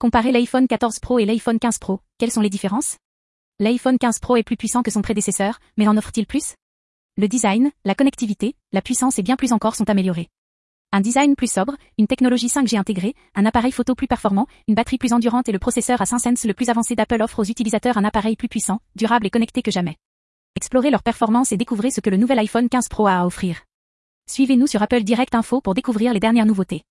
Comparer l'iPhone 14 Pro et l'iPhone 15 Pro, quelles sont les différences? L'iPhone 15 Pro est plus puissant que son prédécesseur, mais en offre-t-il plus? Le design, la connectivité, la puissance et bien plus encore sont améliorés. Un design plus sobre, une technologie 5G intégrée, un appareil photo plus performant, une batterie plus endurante et le processeur à 5 cents le plus avancé d'Apple offre aux utilisateurs un appareil plus puissant, durable et connecté que jamais. Explorez leur performance et découvrez ce que le nouvel iPhone 15 Pro a à offrir. Suivez-nous sur Apple Direct Info pour découvrir les dernières nouveautés.